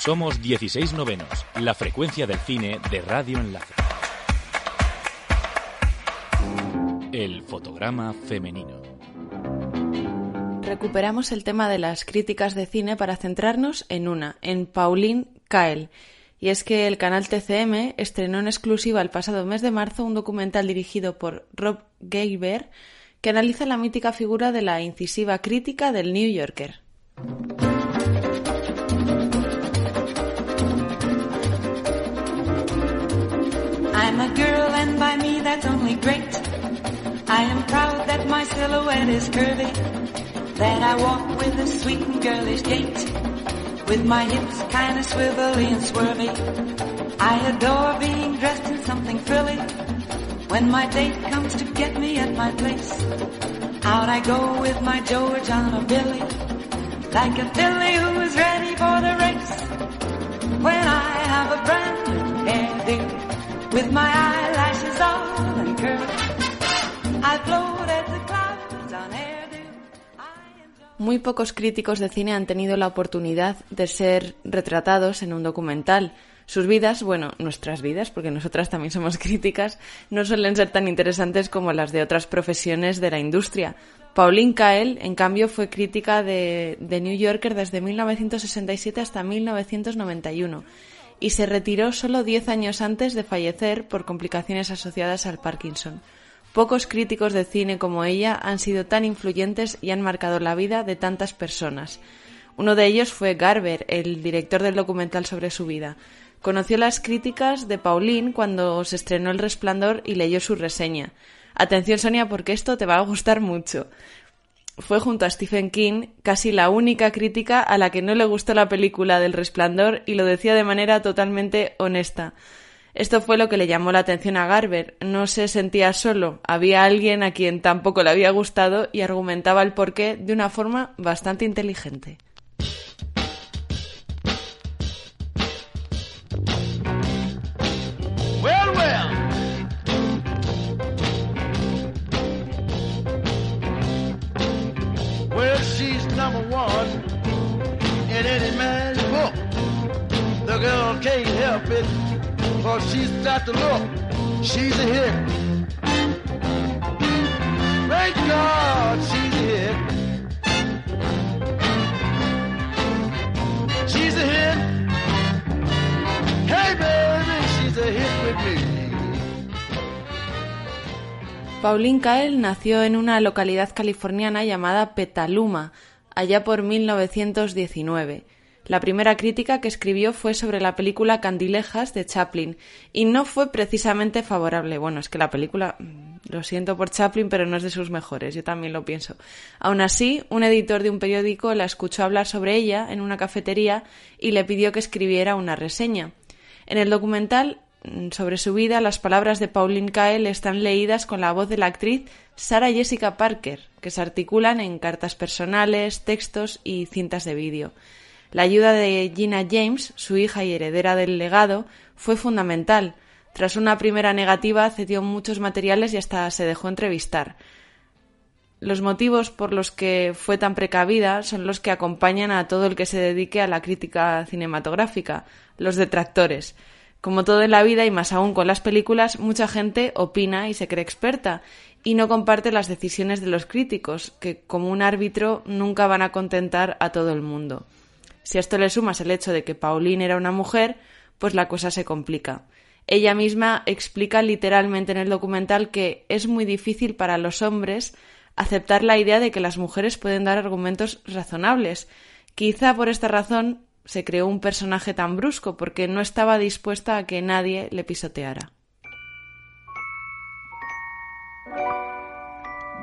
Somos 16 novenos, la frecuencia del cine de Radio Enlace. El fotograma femenino. Recuperamos el tema de las críticas de cine para centrarnos en una, en Pauline Kael. Y es que el canal TCM estrenó en exclusiva el pasado mes de marzo un documental dirigido por Rob Geiber que analiza la mítica figura de la incisiva crítica del New Yorker. A girl and by me that's only great. I am proud that my silhouette is curvy, that I walk with a sweet and girlish gait, with my hips kinda swivelly and swervy. I adore being dressed in something frilly, when my date comes to get me at my place. Out I go with my George on a Billy, like a filly who is ready for the race. When I Muy pocos críticos de cine han tenido la oportunidad de ser retratados en un documental. Sus vidas, bueno, nuestras vidas, porque nosotras también somos críticas, no suelen ser tan interesantes como las de otras profesiones de la industria. Pauline Kael, en cambio, fue crítica de, de New Yorker desde 1967 hasta 1991 y se retiró solo 10 años antes de fallecer por complicaciones asociadas al Parkinson. Pocos críticos de cine como ella han sido tan influyentes y han marcado la vida de tantas personas. Uno de ellos fue Garber, el director del documental sobre su vida. Conoció las críticas de Pauline cuando se estrenó El Resplandor y leyó su reseña. Atención Sonia porque esto te va a gustar mucho. Fue junto a Stephen King casi la única crítica a la que no le gustó la película del Resplandor y lo decía de manera totalmente honesta. Esto fue lo que le llamó la atención a Garber. No se sentía solo, había alguien a quien tampoco le había gustado y argumentaba el porqué de una forma bastante inteligente. Number one in any man's book. The girl can't help it, for she's got to look. She's a hit. Thank God she's a hit. She's a hit. Hey, baby, she's a hit with me. Pauline Kael nació en una localidad californiana llamada Petaluma, allá por 1919. La primera crítica que escribió fue sobre la película Candilejas de Chaplin y no fue precisamente favorable. Bueno, es que la película, mm, lo siento por Chaplin, pero no es de sus mejores, yo también lo pienso. Aún así, un editor de un periódico la escuchó hablar sobre ella en una cafetería y le pidió que escribiera una reseña. En el documental sobre su vida, las palabras de Pauline Kael están leídas con la voz de la actriz Sarah Jessica Parker, que se articulan en cartas personales, textos y cintas de vídeo. La ayuda de Gina James, su hija y heredera del legado, fue fundamental. Tras una primera negativa, cedió muchos materiales y hasta se dejó entrevistar. Los motivos por los que fue tan precavida son los que acompañan a todo el que se dedique a la crítica cinematográfica, los detractores. Como todo en la vida y más aún con las películas, mucha gente opina y se cree experta y no comparte las decisiones de los críticos, que como un árbitro nunca van a contentar a todo el mundo. Si a esto le sumas el hecho de que Pauline era una mujer, pues la cosa se complica. Ella misma explica literalmente en el documental que es muy difícil para los hombres aceptar la idea de que las mujeres pueden dar argumentos razonables. Quizá por esta razón se creó un personaje tan brusco, porque no estaba dispuesta a que nadie le pisoteara.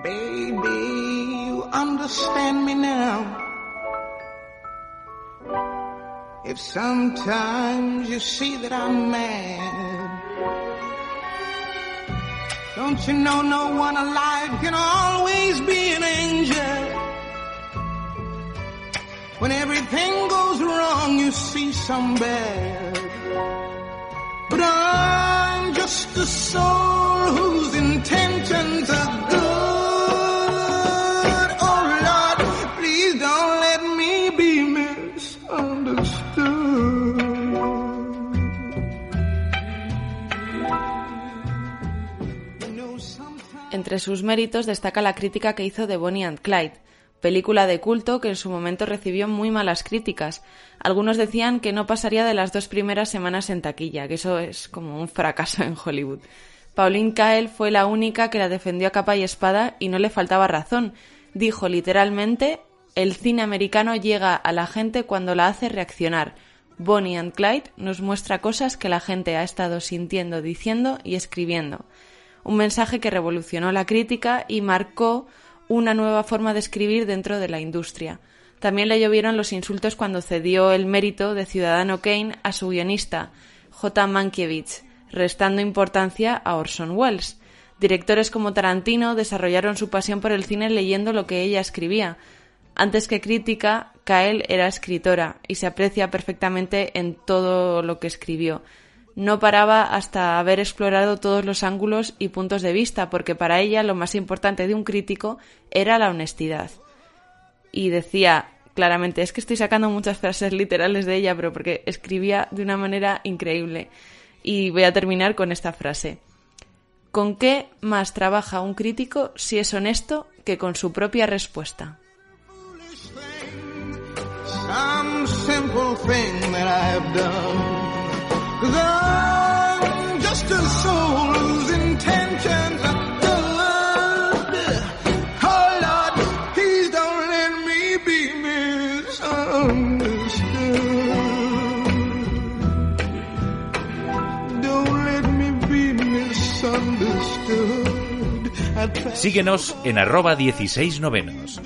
Baby, you understand me now. If sometimes you see that I'm mad, don't you know no one alive can always be an angel? When everything goes wrong, you see some bad. But I'm just a soul whose intentions are good. Oh Lord, please don't let me be misunderstood. Entre sus méritos destaca la crítica que hizo de Bonnie and Clyde película de culto que en su momento recibió muy malas críticas. Algunos decían que no pasaría de las dos primeras semanas en taquilla, que eso es como un fracaso en Hollywood. Pauline Kael fue la única que la defendió a capa y espada y no le faltaba razón. Dijo literalmente, el cine americano llega a la gente cuando la hace reaccionar. Bonnie and Clyde nos muestra cosas que la gente ha estado sintiendo, diciendo y escribiendo. Un mensaje que revolucionó la crítica y marcó una nueva forma de escribir dentro de la industria. También le llovieron los insultos cuando cedió el mérito de Ciudadano Kane a su guionista, J. Mankiewicz, restando importancia a Orson Welles. Directores como Tarantino desarrollaron su pasión por el cine leyendo lo que ella escribía. Antes que crítica, Kael era escritora y se aprecia perfectamente en todo lo que escribió no paraba hasta haber explorado todos los ángulos y puntos de vista, porque para ella lo más importante de un crítico era la honestidad. Y decía claramente, es que estoy sacando muchas frases literales de ella, pero porque escribía de una manera increíble. Y voy a terminar con esta frase. ¿Con qué más trabaja un crítico si es honesto que con su propia respuesta? Síguenos en arroba 16 novenos.